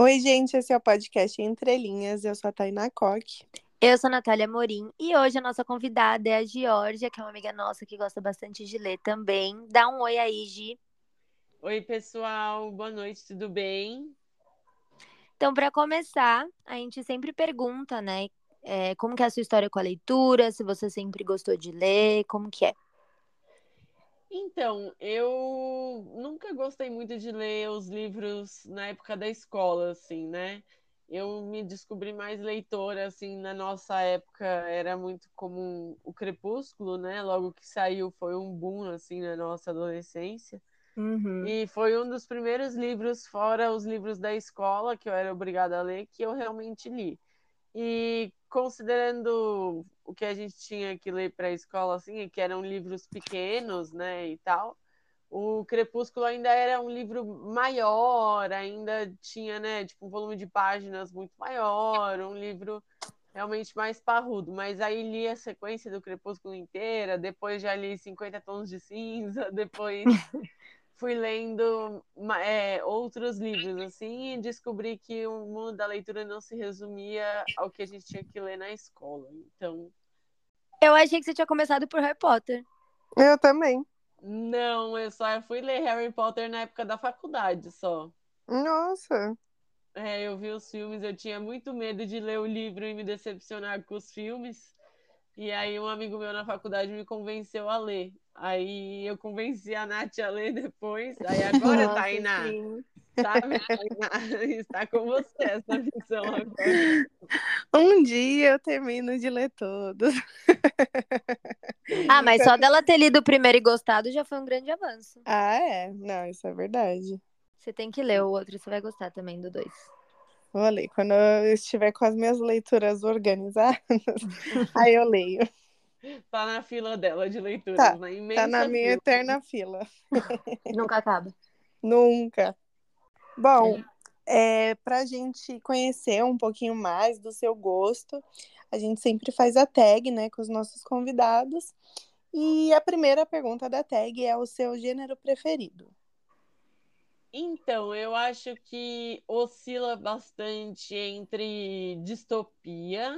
Oi, gente, esse é o podcast Entre Linhas. Eu sou a Tainá Coque. Eu sou a Natália Morim e hoje a nossa convidada é a Georgia, que é uma amiga nossa que gosta bastante de ler também. Dá um oi aí, Gi. Oi, pessoal, boa noite, tudo bem? Então, para começar, a gente sempre pergunta, né, é, como que é a sua história com a leitura, se você sempre gostou de ler, como que é? Então, eu nunca gostei muito de ler os livros na época da escola, assim, né? Eu me descobri mais leitora, assim, na nossa época era muito comum o Crepúsculo, né? Logo que saiu foi um boom, assim, na nossa adolescência. Uhum. E foi um dos primeiros livros, fora os livros da escola, que eu era obrigada a ler, que eu realmente li. E considerando o que a gente tinha que ler para a escola, assim, que eram livros pequenos, né, e tal, o Crepúsculo ainda era um livro maior, ainda tinha, né, tipo, um volume de páginas muito maior, um livro realmente mais parrudo. Mas aí li a sequência do Crepúsculo inteira, depois já li 50 Tons de Cinza, depois fui lendo é, outros livros, assim, e descobri que o mundo da leitura não se resumia ao que a gente tinha que ler na escola. Então. Eu achei que você tinha começado por Harry Potter. Eu também. Não, eu só fui ler Harry Potter na época da faculdade só. Nossa. É, eu vi os filmes, eu tinha muito medo de ler o livro e me decepcionar com os filmes. E aí um amigo meu na faculdade me convenceu a ler. Aí eu convenci a Nath a ler depois. Aí agora, Nossa, Tainá, sabe, está com você essa missão agora. Um dia eu termino de ler todos. Ah, mas só dela ter lido o primeiro e gostado já foi um grande avanço. Ah, é? Não, isso é verdade. Você tem que ler o outro, você vai gostar também do dois. Vou ler. Quando eu estiver com as minhas leituras organizadas, aí eu leio. Tá na fila dela de leituras, tá, na imensa Tá na minha fila. eterna fila. Nunca acaba. Nunca. Bom, é, para a gente conhecer um pouquinho mais do seu gosto, a gente sempre faz a tag, né, com os nossos convidados. E a primeira pergunta da tag é o seu gênero preferido. Então, eu acho que oscila bastante entre distopia,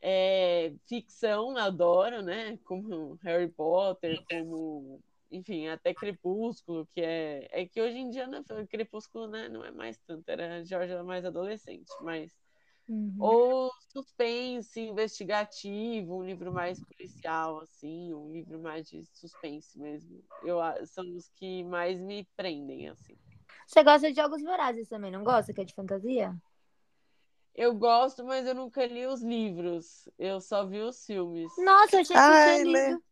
é, ficção, adoro, né? Como Harry Potter, como, enfim, até Crepúsculo, que é. É que hoje em dia né, Crepúsculo né, não é mais tanto, era Jorge era mais adolescente, mas. Uhum. Ou suspense investigativo, um livro mais policial, assim, um livro mais de suspense mesmo. Eu, são os que mais me prendem, assim. Você gosta de jogos vorazes também, não gosta? Que é de fantasia? Eu gosto, mas eu nunca li os livros. Eu só vi os filmes. Nossa, eu achei que Ai, tinha lido.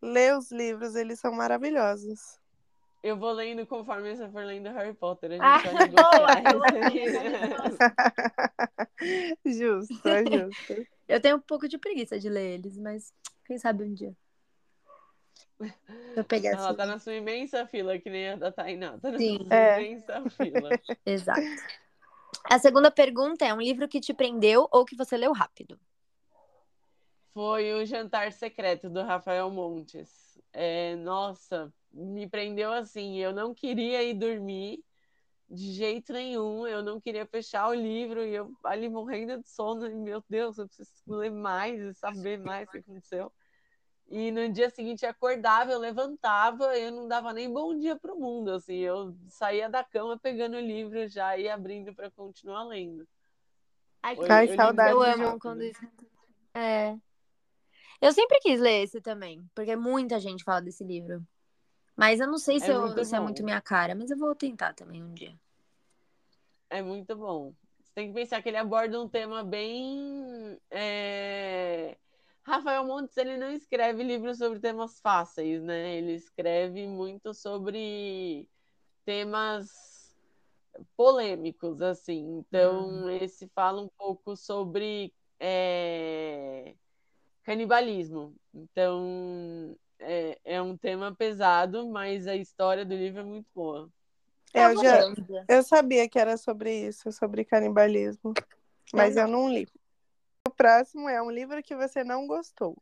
Lê os livros, eles são maravilhosos. Eu vou lendo conforme você for lendo Harry Potter. A gente Ah, aí. justo, é justo. Eu tenho um pouco de preguiça de ler eles, mas quem sabe um dia. Eu pegar Ela tá na sua imensa fila, que nem a da Tainá. Tá na Sim. sua É. imensa fila. Exato. A segunda pergunta é um livro que te prendeu ou que você leu rápido? Foi o Jantar Secreto do Rafael Montes. É, nossa, me prendeu assim. Eu não queria ir dormir de jeito nenhum. Eu não queria fechar o livro e eu ali morrendo de sono. E, meu Deus, eu preciso ler mais e saber mais o que aconteceu. E no dia seguinte eu acordava, eu levantava, eu não dava nem bom dia para o mundo, assim, eu saía da cama pegando o livro já e abrindo para continuar lendo. Ai, li saudade eu amo quando isso. É. Eu sempre quis ler esse também, porque muita gente fala desse livro. Mas eu não sei se, É eu- muito se é muito minha cara, mas eu vou tentar também um dia. É muito bom. Você tem que pensar que ele aborda um tema bem. é, Rafael Montes ele não escreve livros sobre temas fáceis, né? Ele escreve muito sobre temas polêmicos, assim. Então, esse fala um pouco sobre é, canibalismo. Então, é, é um tema pesado, mas a história do livro é muito boa. Eu vou já eu sabia que era sobre isso, sobre canibalismo, mas Eu eu não li. O próximo é um livro que você não gostou.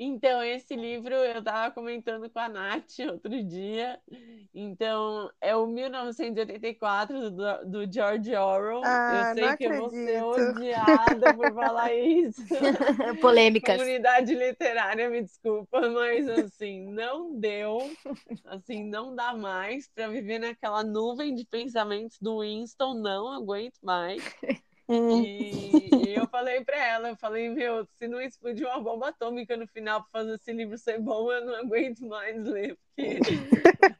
Então, esse livro eu estava comentando com a Nath outro dia. Então, é o 1984 do, do George Orwell. Ah, eu sei não que eu vou ser acredito. odiada por falar isso. Polêmicas. Comunidade literária, me desculpa, mas assim, não deu. Assim, não dá mais para viver naquela nuvem de pensamentos do Winston, não aguento mais. Hum, E, e eu falei pra ela, eu falei, meu, se não explodir uma bomba atômica no final pra fazer esse livro ser bom, eu não aguento mais ler, porque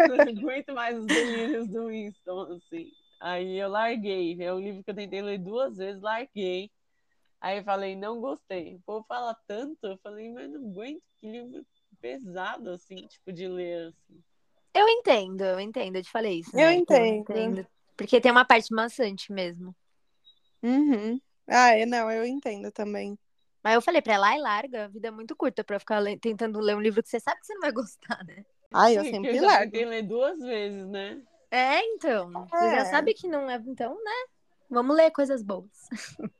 eu não aguento mais os delírios do Winston, assim. Aí eu larguei, é um livro que eu tentei ler duas vezes, larguei. Aí eu falei, não gostei. O povo fala tanto, eu falei, mas não aguento, que livro pesado, assim, tipo, de ler, assim. Eu entendo, eu entendo, eu te falei isso. Eu né? entendo. Porque tem uma parte maçante mesmo. Uhum. Ah, é, não, eu entendo também. Mas eu falei pra ela, ai, larga, a vida é muito curta pra ficar le- tentando ler um livro que você sabe que você não vai gostar, né? Ah, eu Sim, sempre eu largo. tentei ler duas vezes, né? É, então. Você já É. sabe que não é, então, né? Vamos ler coisas boas.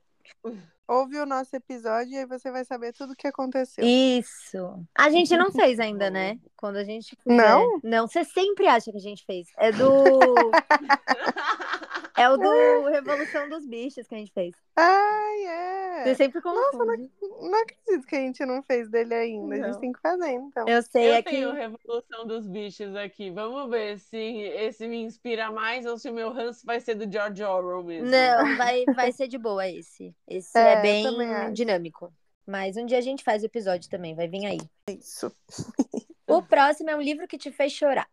Ouve o nosso episódio e aí você vai saber tudo o que aconteceu. Isso. A gente não fez ainda, né? Quando a gente fizer. Não? Não, você sempre acha que a gente fez. É do. É o do Revolução dos Bichos que a gente fez. Ai, é. Você sempre confunde. Não acredito que a gente não fez dele ainda. A gente Não. tem que fazer, então. Eu sei, Eu é que. tenho Revolução dos Bichos aqui. Vamos ver se esse me inspira mais ou se o meu ranço vai ser do George Orwell mesmo. Não, vai, vai ser de boa esse. Esse é, É, bem dinâmico. Mas um dia a gente faz o episódio também, vai vir aí. Isso. O próximo é um livro que te fez chorar.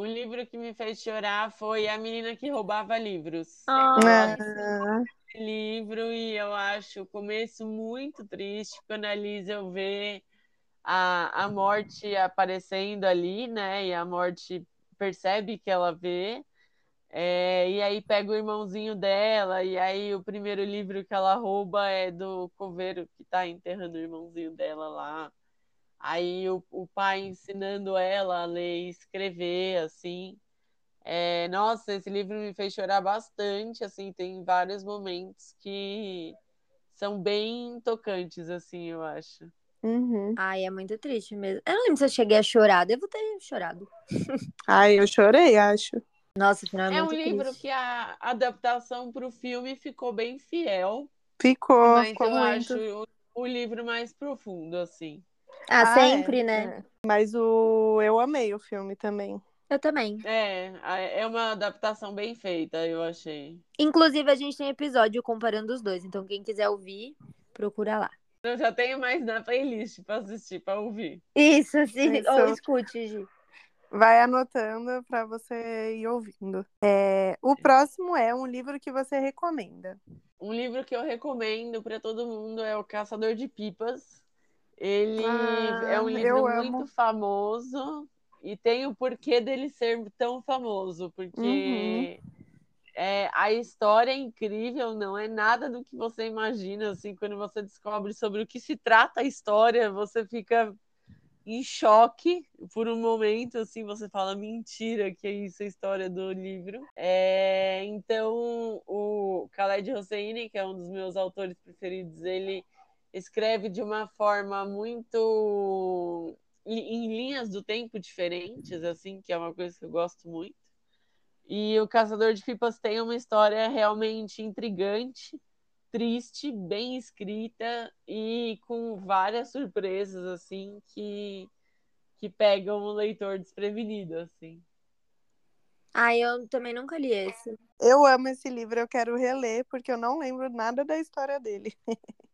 O livro que me fez chorar foi A Menina que Roubava Livros. Ah, Ah, Esse livro e eu acho o começo muito triste quando a Liesel vê a, a morte aparecendo ali, né? E a morte percebe que ela vê. É, e aí pega o irmãozinho dela, e aí o primeiro livro que ela rouba é do coveiro que tá enterrando o irmãozinho dela lá. Aí o, o pai ensinando ela a ler e escrever, assim. É, nossa, esse livro me fez chorar bastante, assim, tem vários momentos que são bem tocantes, assim, eu acho. uhum. Ai, é muito triste mesmo. Eu não lembro se eu cheguei a chorar. Devo ter chorado. Ai, eu chorei, acho. Nossa, o final é, É um muito livro triste. que a adaptação para o filme ficou bem fiel, Ficou, mas ficou eu muito. acho o, o livro mais profundo, assim. Ah, Ah, sempre, é, né? é. Mas o eu amei o filme também. Eu também. É, é uma adaptação bem feita, eu achei. Inclusive, a gente tem episódio comparando os dois. Então, quem quiser ouvir, procura lá. Eu já tenho mais na playlist para assistir, para ouvir. Isso, sim. Isso. Ou escute, Gi. Vai anotando para você ir ouvindo. É, o próximo é um livro que você recomenda. Um livro que eu recomendo para todo mundo é O Caçador de Pipas. Ele Ah, é um eu livro amo. muito famoso e tem o porquê dele ser tão famoso, porque Uhum. é, a história é incrível, não é nada do que você imagina, assim, quando você descobre sobre o que se trata a história, você fica em choque por um momento, assim, você fala, mentira, que é isso a história do livro. É, então, o Khaled Hosseini, que é um dos meus autores preferidos, ele escreve de uma forma muito em linhas do tempo diferentes, assim, que é uma coisa que eu gosto muito. E o Caçador de Pipas tem uma história realmente intrigante, triste, bem escrita e com várias surpresas assim que que pegam o leitor desprevenido assim. Ah, eu também nunca li esse. Eu amo esse livro, eu quero reler porque eu não lembro nada da história dele.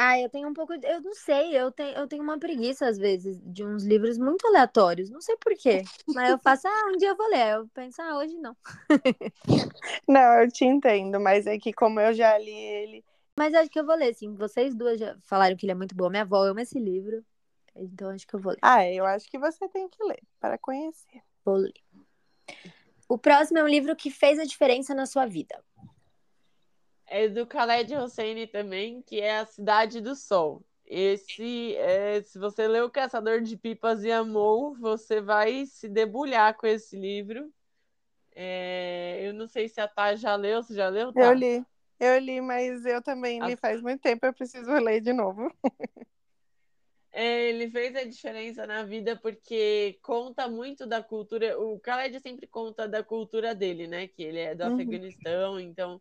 Ah, eu tenho um pouco. Eu não sei, eu tenho, eu tenho uma preguiça, às vezes, de uns livros muito aleatórios. Não sei por quê. Mas eu faço, ah, um dia eu vou ler. Eu penso, ah, hoje não. Não, eu te entendo, mas é que como eu já li ele, Mas acho que eu vou ler, sim. Vocês duas já falaram que ele é muito bom. Minha avó ama esse livro. Então acho que eu vou ler. ah, eu acho que você tem que ler para conhecer. Vou ler. O próximo é um livro que fez a diferença na sua vida. É do Khaled Hosseini também, que é A Cidade do Sol. Esse, é, se você leu O Caçador de Pipas e amou, você vai se debulhar com esse livro. É, eu não sei se a Tá já leu, você já leu? Tá? Eu li, eu li, mas eu também li Ah. faz muito tempo, eu preciso ler de novo. É, ele fez a diferença na vida porque conta muito da cultura. O Khaled sempre conta da cultura dele, né? Que ele é do Uhum. Afeganistão, então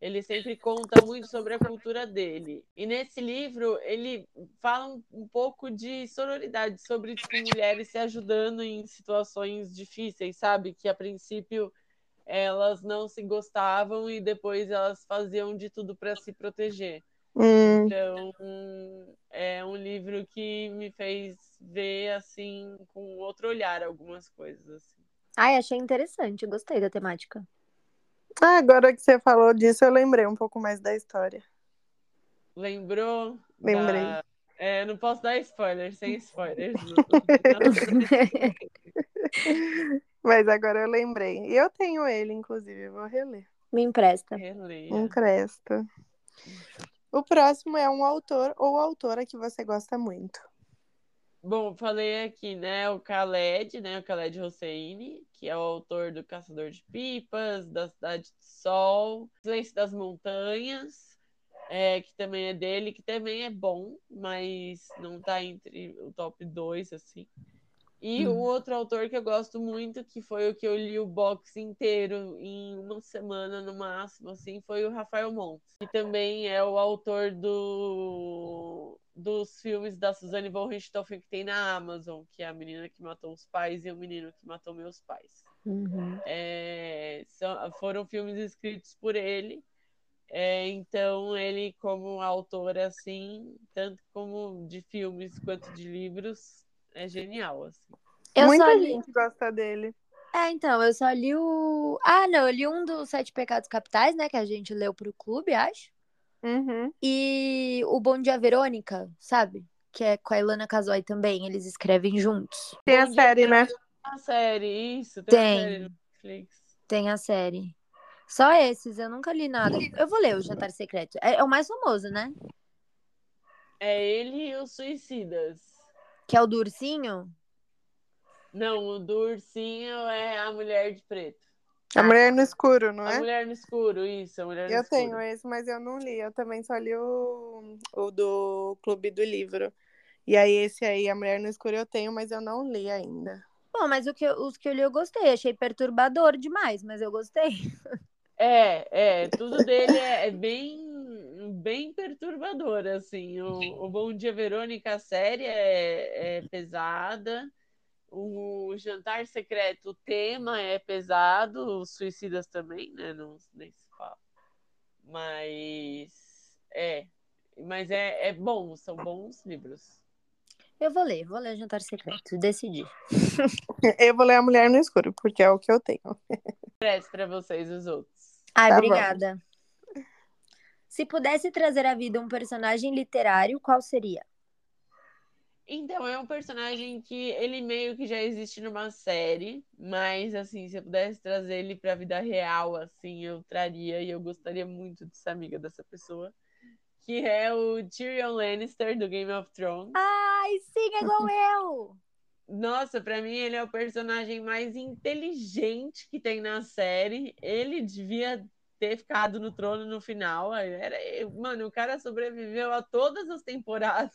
ele sempre conta muito sobre a cultura dele. E nesse livro ele fala um, um pouco de sororidade, sobre tipo, mulheres se ajudando em situações difíceis, sabe? Que a princípio elas não se gostavam e depois elas faziam de tudo para se proteger. Hum, Então, é um livro que me fez ver assim com outro olhar algumas coisas assim. Ai, achei interessante, gostei da temática. Ah, agora que você falou disso, eu lembrei um pouco mais da história. Lembrou? Lembrei. Da... É, não posso dar spoiler, sem spoilers. Mas agora eu lembrei. E eu tenho ele, inclusive, eu vou reler. Me empresta. Releia. Um cresta. O próximo é um autor ou autora que você gosta muito. Bom, falei aqui, né, o Khaled, né, o Khaled Hosseini, que é o autor do Caçador de Pipas, da Cidade de Sol, Silêncio das Montanhas, é, que também é dele, que também é bom, mas não tá entre o top 2, assim. E Hum. o outro autor que eu gosto muito, que foi o que eu li o box inteiro em uma semana no máximo, assim, foi o Rafael Montes, que também é o autor do, dos filmes da Suzanne von Richthofen que tem na Amazon, que é a menina que matou os pais e o menino que matou meus pais. Uhum. É, são- foram filmes escritos por ele. É, então, ele, como autor, assim, tanto como de filmes quanto de livros, é genial, assim. Eu Muita só li. gente gosta dele. É, então, eu só li o. Ah, não, eu li um dos Sete Pecados Capitais, né? Que a gente leu pro clube, acho. Uhum. E o Bom Dia Verônica, sabe? Que é com a Ilana Casoy também. Eles escrevem juntos. Tem a Bom Dia, série, né? A série, isso, tem, Tem. a série no Netflix. Tem a série. Só esses, eu nunca li nada. Eu vou ler o Jantar Secreto. É, é o mais famoso, né? É ele e os Suicidas. Que é o do ursinho. Não, o do ursinho é a Mulher de Preto. A Mulher no Escuro, não A é? Mulher no Escuro, isso, a Mulher no Eu Escuro. tenho esse, mas eu não li. Eu também só li o, o do Clube do Livro. E aí, esse aí, A Mulher no Escuro, eu tenho, mas eu não li ainda. Bom, mas o que, eu- os que eu li eu gostei. Achei perturbador demais, mas eu gostei. É, é, tudo dele é, é bem, bem perturbador, assim. O, o Bom Dia Verônica, a série é, é pesada. O Jantar Secreto, o tema é pesado. Os Suicidas também, né? Não, nem se fala. Mas é, mas é, é bom, são bons livros. Eu vou ler, vou ler Jantar Secreto. Decidi. Eu vou ler A Mulher no Escuro, porque é o que eu tenho. Preste para vocês os outros. Ai, Tá bom. Se pudesse trazer à vida um personagem literário, qual seria? Então, é um personagem que ele meio que já existe numa série, mas assim, se eu pudesse trazer ele pra vida real, assim, eu traria e eu gostaria muito de ser amiga dessa pessoa, que é o Tyrion Lannister do Game of Thrones. Ai, sim, é igual eu! Nossa, pra mim ele é o personagem mais inteligente que tem na série. Ele devia ter ficado no trono no final. Era, mano, o cara sobreviveu a todas as temporadas.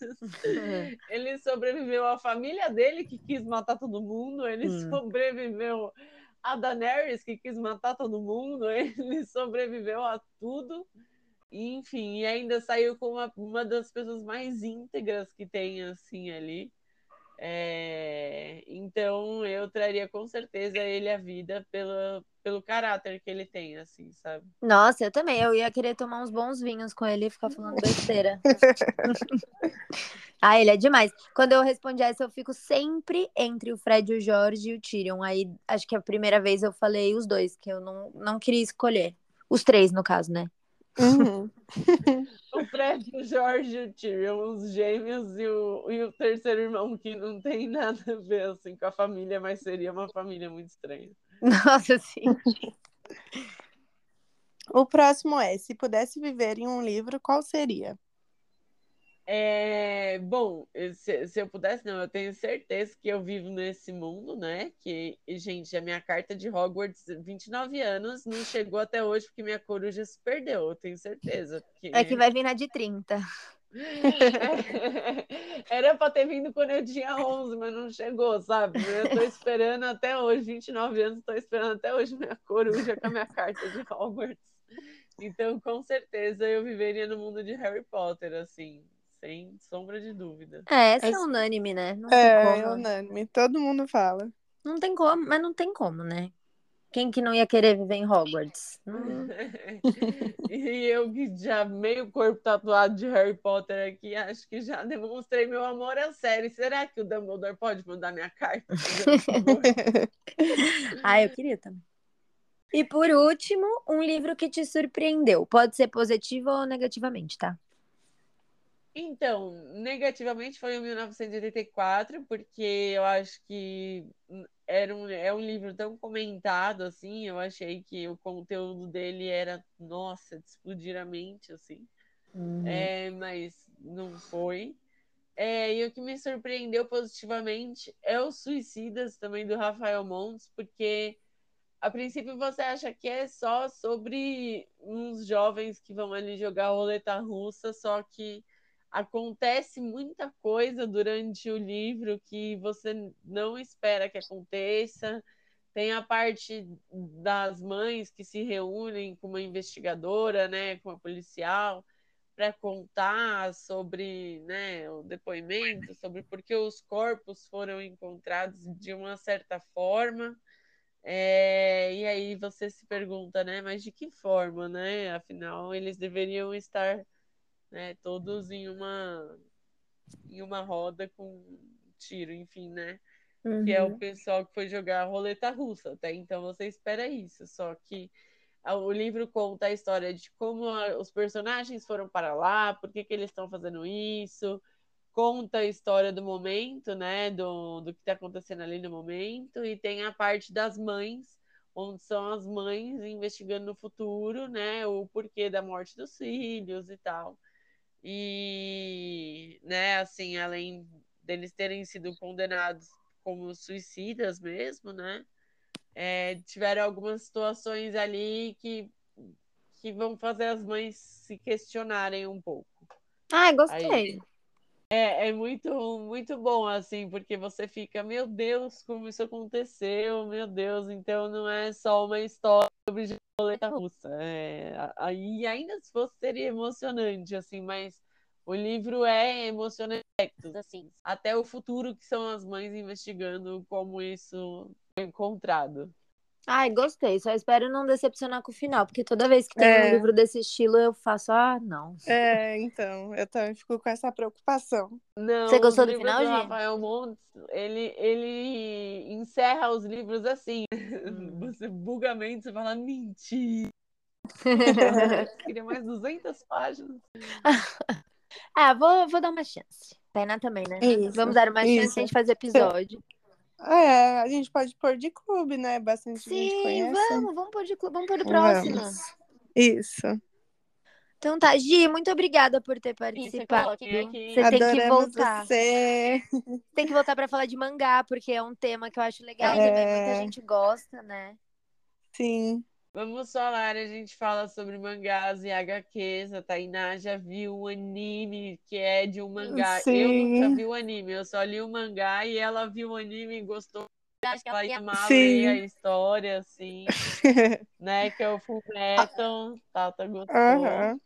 Ele sobreviveu à família dele que quis matar todo mundo. Ele Hum. sobreviveu a Daenerys que quis matar todo mundo. Ele sobreviveu a tudo. Enfim, e ainda saiu com uma, uma das pessoas mais íntegras que tem assim ali. É, então eu traria com certeza ele à vida pelo, pelo caráter que ele tem, assim, sabe? Nossa, eu também. Eu ia querer tomar uns bons vinhos com ele e ficar falando besteira. ah, ele é demais. Quando eu respondi essa, eu fico sempre entre o Fred, o Jorge e o Tyrion. Aí acho que a primeira vez eu falei os dois, que eu não, não queria escolher. Os três, no caso, né? Uhum. O Fred, o Jorge o Tyrion, os gêmeos e o, e o terceiro irmão que não tem nada a ver assim, com a família, mas seria uma família muito estranha. Nossa, sim. O próximo é: se pudesse viver em um livro, qual seria? É, bom, se, se eu pudesse, não, eu tenho certeza que eu vivo nesse mundo, né? Que, gente, a minha carta de Hogwarts, 29 anos, não chegou até hoje porque minha coruja se perdeu, eu tenho certeza. É que vai vir na de 30. Era pra ter vindo quando eu tinha 11, mas não chegou, sabe? Eu tô esperando até hoje, 29 anos, tô esperando até hoje minha coruja com a minha carta de Hogwarts. Então, com certeza, eu viveria no mundo de Harry Potter, assim, sem sombra de dúvida. É, essa é unânime, né? Não é, tem como. é unânime. Todo mundo fala. Não tem como, mas não tem como, né? Quem que não ia querer viver em Hogwarts? Hum. e eu que já meio corpo tatuado de Harry Potter aqui, acho que já demonstrei meu amor à série. Será que o Dumbledore pode mandar minha carta? ah, eu queria também. E por último, um livro que te surpreendeu. Pode ser positivo ou negativamente, tá? Então, negativamente foi o 1984, porque eu acho que era um, é um livro tão comentado, assim, eu achei que o conteúdo dele era, nossa, de explodir a mente, assim. Uhum. É, mas não foi. É, e o que me surpreendeu positivamente é os Suicidas, também, do Rafael Montes, porque a princípio você acha que é só sobre uns jovens que vão ali jogar roleta russa, só que acontece muita coisa durante o livro que você não espera que aconteça. Tem a parte das mães que se reúnem com uma investigadora, né, com uma policial, para contar sobre né, o depoimento, sobre por que os corpos foram encontrados de uma certa forma. É, e aí você se pergunta, né? Mas de que forma, né? Afinal, eles deveriam estar né, todos em uma em uma roda com tiro, enfim, né? Uhum. Que é o uhum. pessoal que foi jogar roleta russa. Até então você espera isso, só que o livro conta a história de como os personagens foram para lá, por que, que eles estão fazendo isso, conta a história do momento, né, do, do que está acontecendo ali no momento, e tem a parte das mães, onde são as mães investigando no futuro, né, o porquê da morte dos filhos e tal. E, né, assim, além deles terem sido condenados como suicidas mesmo, né, é, tiveram algumas situações ali que, que vão fazer as mães se questionarem um pouco. Ah, gostei. Aí, é, é muito, muito bom, assim, porque você fica, meu Deus, como isso aconteceu, meu Deus, então não é só uma história sobre roleta russa. É, aí ainda se fosse seria emocionante, assim, mas o livro é emocionante, assim, até o futuro que são as mães investigando como isso foi encontrado. Ai, gostei. Só espero não decepcionar com o final, porque toda vez que tem é. um livro desse estilo, eu faço, ah, não. É, então, eu também fico com essa preocupação. Não, Você gostou do final, gente? Rafael Montes, ele, ele encerra os livros assim. Hum. Você bugamente, você fala, mentira. Queria mais 200 páginas. ah, vou, vou dar uma chance. Pena também, né? Isso, Vamos dar uma isso. chance a gente fazer episódio. É, a gente pode pôr de clube, né? Bastante Sim, gente conhece. vamos, vamos pôr de clube, vamos pôr do próximo. Vamos. Isso. Então tá, Gi, muito obrigada por ter participado. Você tem que voltar. Você. Tem que voltar para falar de mangá, porque é um tema que eu acho legal é... e também muita gente gosta, né? Sim. Vamos falar, a gente fala sobre mangás e HQs. A Tainá já viu um anime que é de um mangá. Sim. Eu nunca vi o anime, eu só li o mangá e ela viu o anime e gostou. Acho que ela ia amar ler a história, assim, né? Que é o Full Metal. Tata gostou. Uhum.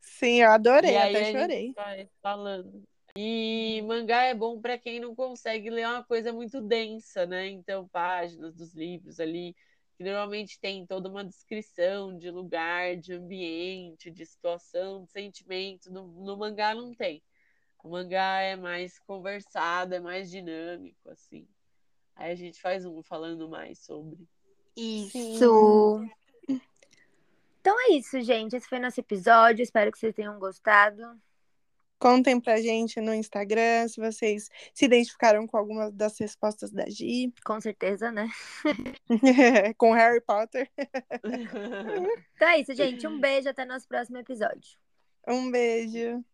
Sim, eu adorei, até chorei. falando. E mangá é bom para quem não consegue ler uma coisa muito densa, né? Então, páginas dos livros ali que normalmente tem toda uma descrição de lugar, de ambiente, de situação, de sentimento. No, no mangá não tem. O mangá é mais conversado, é mais dinâmico, assim. Aí a gente faz um falando mais sobre. Isso! Então é isso, gente. Esse foi nosso episódio. Espero que vocês tenham gostado. Contem pra gente no Instagram se vocês se identificaram com alguma das respostas da Gi. Com certeza, né? com Harry Potter. então é isso, gente. Um beijo até nosso próximo episódio. Um beijo.